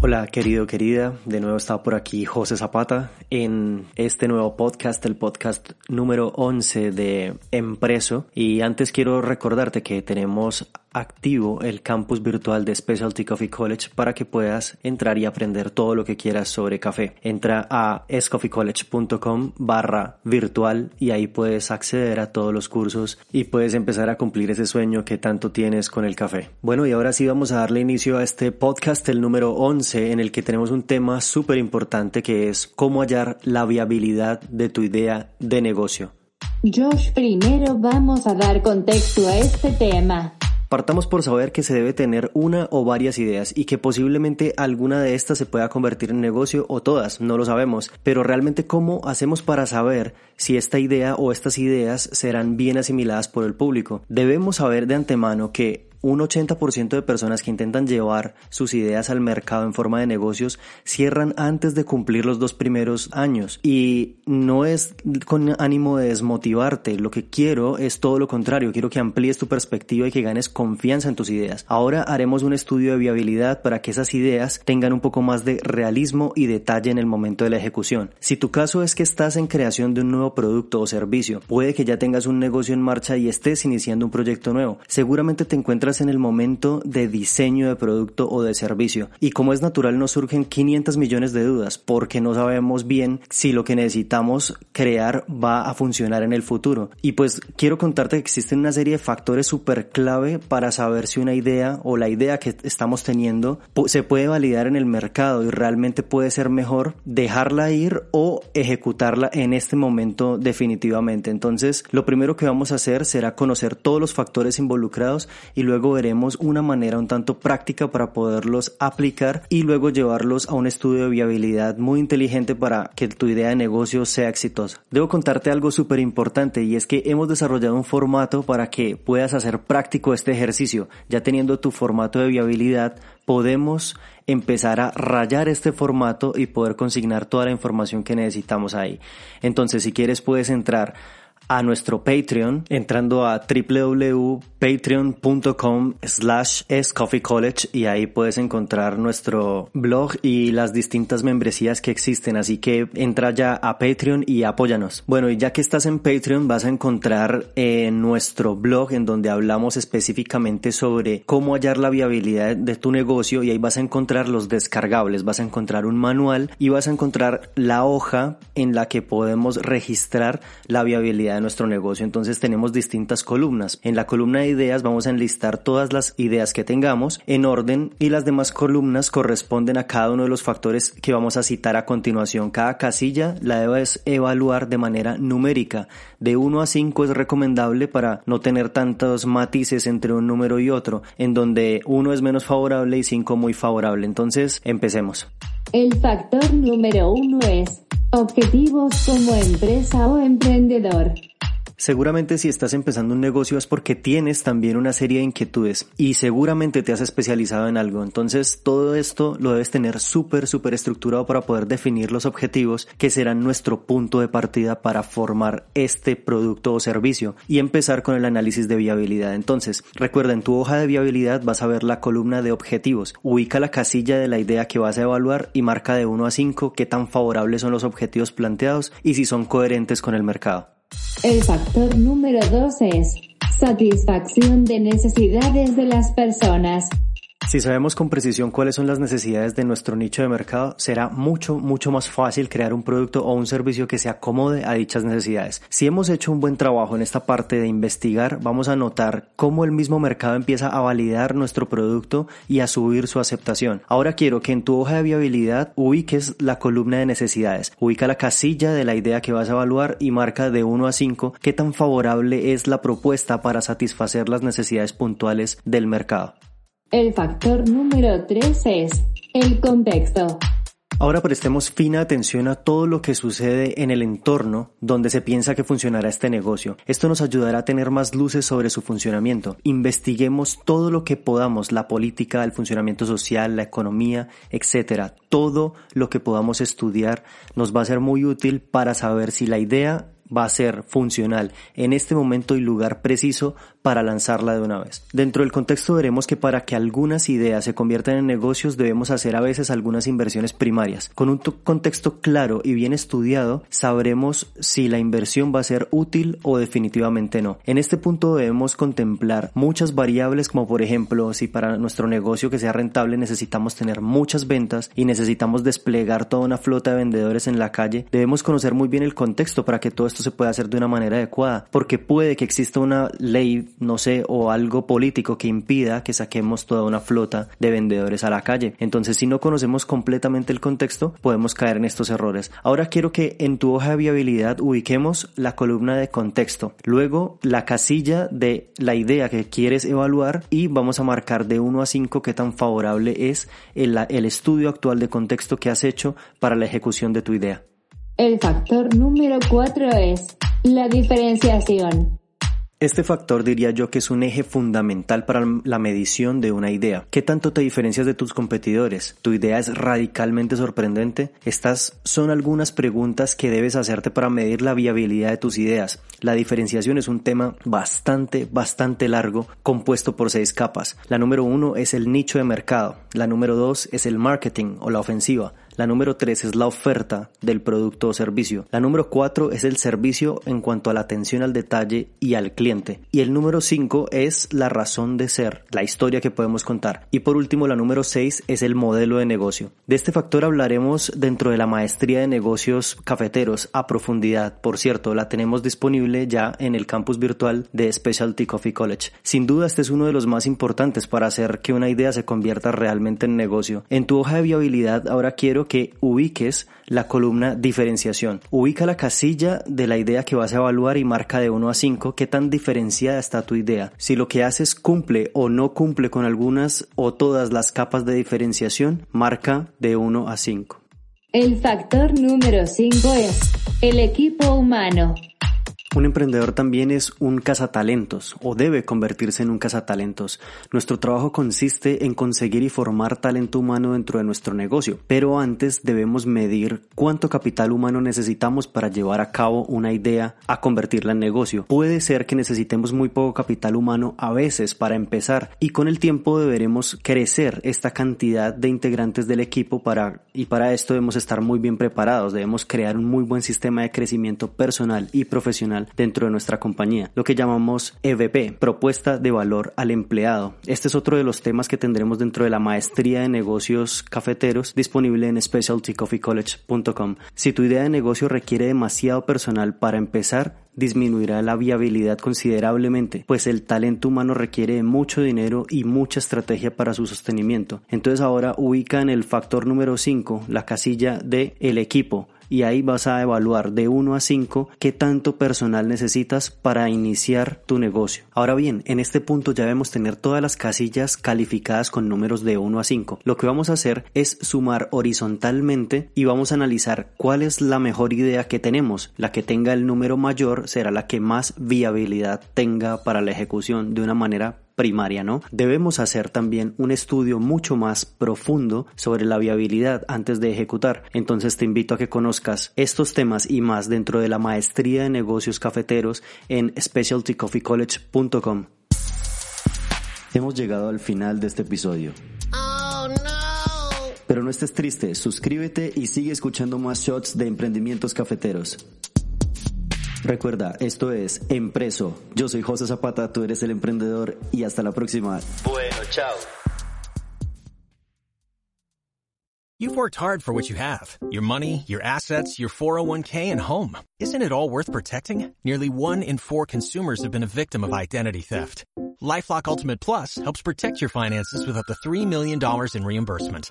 Hola querido, querida, de nuevo está por aquí José Zapata en este nuevo podcast, el podcast número 11 de Empreso. Y antes quiero recordarte que tenemos activo el campus virtual de Specialty Coffee College para que puedas entrar y aprender todo lo que quieras sobre café. Entra a escoffeecollege.com barra virtual y ahí puedes acceder a todos los cursos y puedes empezar a cumplir ese sueño que tanto tienes con el café. Bueno, y ahora sí vamos a darle inicio a este podcast, el número 11, en el que tenemos un tema súper importante que es cómo hallar la viabilidad de tu idea de negocio. Josh, primero vamos a dar contexto a este tema. Partamos por saber que se debe tener una o varias ideas y que posiblemente alguna de estas se pueda convertir en negocio o todas, no lo sabemos, pero realmente cómo hacemos para saber si esta idea o estas ideas serán bien asimiladas por el público. Debemos saber de antemano que un 80% de personas que intentan llevar sus ideas al mercado en forma de negocios cierran antes de cumplir los dos primeros años. Y no es con ánimo de desmotivarte, lo que quiero es todo lo contrario, quiero que amplíes tu perspectiva y que ganes confianza en tus ideas. Ahora haremos un estudio de viabilidad para que esas ideas tengan un poco más de realismo y detalle en el momento de la ejecución. Si tu caso es que estás en creación de un nuevo producto o servicio, puede que ya tengas un negocio en marcha y estés iniciando un proyecto nuevo, seguramente te encuentras en el momento de diseño de producto o de servicio. Y como es natural nos surgen 500 millones de dudas porque no sabemos bien si lo que necesitamos crear va a funcionar en el futuro. Y pues quiero contarte que existen una serie de factores súper clave para saber si una idea o la idea que estamos teniendo se puede validar en el mercado y realmente puede ser mejor dejarla ir o ejecutarla en este momento definitivamente. Entonces, lo primero que vamos a hacer será conocer todos los factores involucrados y luego luego veremos una manera un tanto práctica para poderlos aplicar y luego llevarlos a un estudio de viabilidad muy inteligente para que tu idea de negocio sea exitosa. Debo contarte algo súper importante y es que hemos desarrollado un formato para que puedas hacer práctico este ejercicio. Ya teniendo tu formato de viabilidad, podemos empezar a rayar este formato y poder consignar toda la información que necesitamos ahí. Entonces, si quieres, puedes entrar a nuestro Patreon entrando a www.patreon.com slash college y ahí puedes encontrar nuestro blog y las distintas membresías que existen. Así que entra ya a Patreon y apóyanos. Bueno y ya que estás en Patreon vas a encontrar en nuestro blog en donde hablamos específicamente sobre cómo hallar la viabilidad de tu negocio y ahí vas a encontrar los descargables. Vas a encontrar un manual y vas a encontrar la hoja en la que podemos registrar la viabilidad nuestro negocio. Entonces tenemos distintas columnas. En la columna de ideas vamos a enlistar todas las ideas que tengamos en orden y las demás columnas corresponden a cada uno de los factores que vamos a citar a continuación. Cada casilla la debes evaluar de manera numérica. De 1 a 5 es recomendable para no tener tantos matices entre un número y otro, en donde 1 es menos favorable y 5 muy favorable. Entonces, empecemos. El factor número uno es objetivos como empresa o emprendedor. Seguramente si estás empezando un negocio es porque tienes también una serie de inquietudes y seguramente te has especializado en algo. Entonces todo esto lo debes tener súper, súper estructurado para poder definir los objetivos que serán nuestro punto de partida para formar este producto o servicio y empezar con el análisis de viabilidad. Entonces recuerda en tu hoja de viabilidad vas a ver la columna de objetivos. Ubica la casilla de la idea que vas a evaluar y marca de 1 a 5 qué tan favorables son los objetivos planteados y si son coherentes con el mercado. El factor número dos es Satisfacción de necesidades de las personas. Si sabemos con precisión cuáles son las necesidades de nuestro nicho de mercado, será mucho, mucho más fácil crear un producto o un servicio que se acomode a dichas necesidades. Si hemos hecho un buen trabajo en esta parte de investigar, vamos a notar cómo el mismo mercado empieza a validar nuestro producto y a subir su aceptación. Ahora quiero que en tu hoja de viabilidad ubiques la columna de necesidades. Ubica la casilla de la idea que vas a evaluar y marca de 1 a 5 qué tan favorable es la propuesta para satisfacer las necesidades puntuales del mercado. El factor número 3 es el contexto. Ahora prestemos fina atención a todo lo que sucede en el entorno donde se piensa que funcionará este negocio. Esto nos ayudará a tener más luces sobre su funcionamiento. Investiguemos todo lo que podamos, la política, el funcionamiento social, la economía, etcétera. Todo lo que podamos estudiar nos va a ser muy útil para saber si la idea va a ser funcional en este momento y lugar preciso para lanzarla de una vez. Dentro del contexto veremos que para que algunas ideas se conviertan en negocios debemos hacer a veces algunas inversiones primarias. Con un contexto claro y bien estudiado sabremos si la inversión va a ser útil o definitivamente no. En este punto debemos contemplar muchas variables como por ejemplo si para nuestro negocio que sea rentable necesitamos tener muchas ventas y necesitamos desplegar toda una flota de vendedores en la calle, debemos conocer muy bien el contexto para que todo esto se pueda hacer de una manera adecuada, porque puede que exista una ley, no sé, o algo político que impida que saquemos toda una flota de vendedores a la calle. Entonces, si no conocemos completamente el contexto, podemos caer en estos errores. Ahora quiero que en tu hoja de viabilidad ubiquemos la columna de contexto, luego la casilla de la idea que quieres evaluar y vamos a marcar de 1 a 5 qué tan favorable es el, el estudio actual de contexto que has hecho para la ejecución de tu idea. El factor número 4 es la diferenciación. Este factor diría yo que es un eje fundamental para la medición de una idea. ¿Qué tanto te diferencias de tus competidores? ¿Tu idea es radicalmente sorprendente? Estas son algunas preguntas que debes hacerte para medir la viabilidad de tus ideas. La diferenciación es un tema bastante, bastante largo, compuesto por seis capas. La número uno es el nicho de mercado. La número dos es el marketing o la ofensiva. La número 3 es la oferta del producto o servicio. La número 4 es el servicio en cuanto a la atención al detalle y al cliente. Y el número 5 es la razón de ser, la historia que podemos contar. Y por último, la número 6 es el modelo de negocio. De este factor hablaremos dentro de la maestría de negocios cafeteros a profundidad. Por cierto, la tenemos disponible ya en el campus virtual de Specialty Coffee College. Sin duda, este es uno de los más importantes para hacer que una idea se convierta realmente en negocio. En tu hoja de viabilidad ahora quiero que ubiques la columna diferenciación. Ubica la casilla de la idea que vas a evaluar y marca de 1 a 5 qué tan diferenciada está tu idea. Si lo que haces cumple o no cumple con algunas o todas las capas de diferenciación, marca de 1 a 5. El factor número 5 es el equipo humano. Un emprendedor también es un cazatalentos o debe convertirse en un cazatalentos. Nuestro trabajo consiste en conseguir y formar talento humano dentro de nuestro negocio, pero antes debemos medir cuánto capital humano necesitamos para llevar a cabo una idea a convertirla en negocio. Puede ser que necesitemos muy poco capital humano a veces para empezar y con el tiempo deberemos crecer esta cantidad de integrantes del equipo para y para esto debemos estar muy bien preparados, debemos crear un muy buen sistema de crecimiento personal y profesional dentro de nuestra compañía, lo que llamamos EVP, propuesta de valor al empleado. Este es otro de los temas que tendremos dentro de la maestría de negocios cafeteros disponible en specialtycoffeecollege.com. Si tu idea de negocio requiere demasiado personal para empezar, disminuirá la viabilidad considerablemente, pues el talento humano requiere mucho dinero y mucha estrategia para su sostenimiento. Entonces ahora ubica en el factor número 5 la casilla de el equipo y ahí vas a evaluar de 1 a 5 qué tanto personal necesitas para iniciar tu negocio. Ahora bien, en este punto ya debemos tener todas las casillas calificadas con números de 1 a 5. Lo que vamos a hacer es sumar horizontalmente y vamos a analizar cuál es la mejor idea que tenemos. La que tenga el número mayor será la que más viabilidad tenga para la ejecución de una manera primaria, ¿no? Debemos hacer también un estudio mucho más profundo sobre la viabilidad antes de ejecutar. Entonces te invito a que conozcas estos temas y más dentro de la maestría de negocios cafeteros en specialtycoffeecollege.com. Hemos llegado al final de este episodio. Oh, no. Pero no estés triste, suscríbete y sigue escuchando más shots de emprendimientos cafeteros. Recuerda, esto es Empreso. Yo soy José Zapata, tú eres el emprendedor y hasta la próxima. Bueno, chao. You've worked hard for what you have your money, your assets, your 401k, and home. Isn't it all worth protecting? Nearly one in four consumers have been a victim of identity theft. Lifelock Ultimate Plus helps protect your finances with up to $3 million in reimbursement.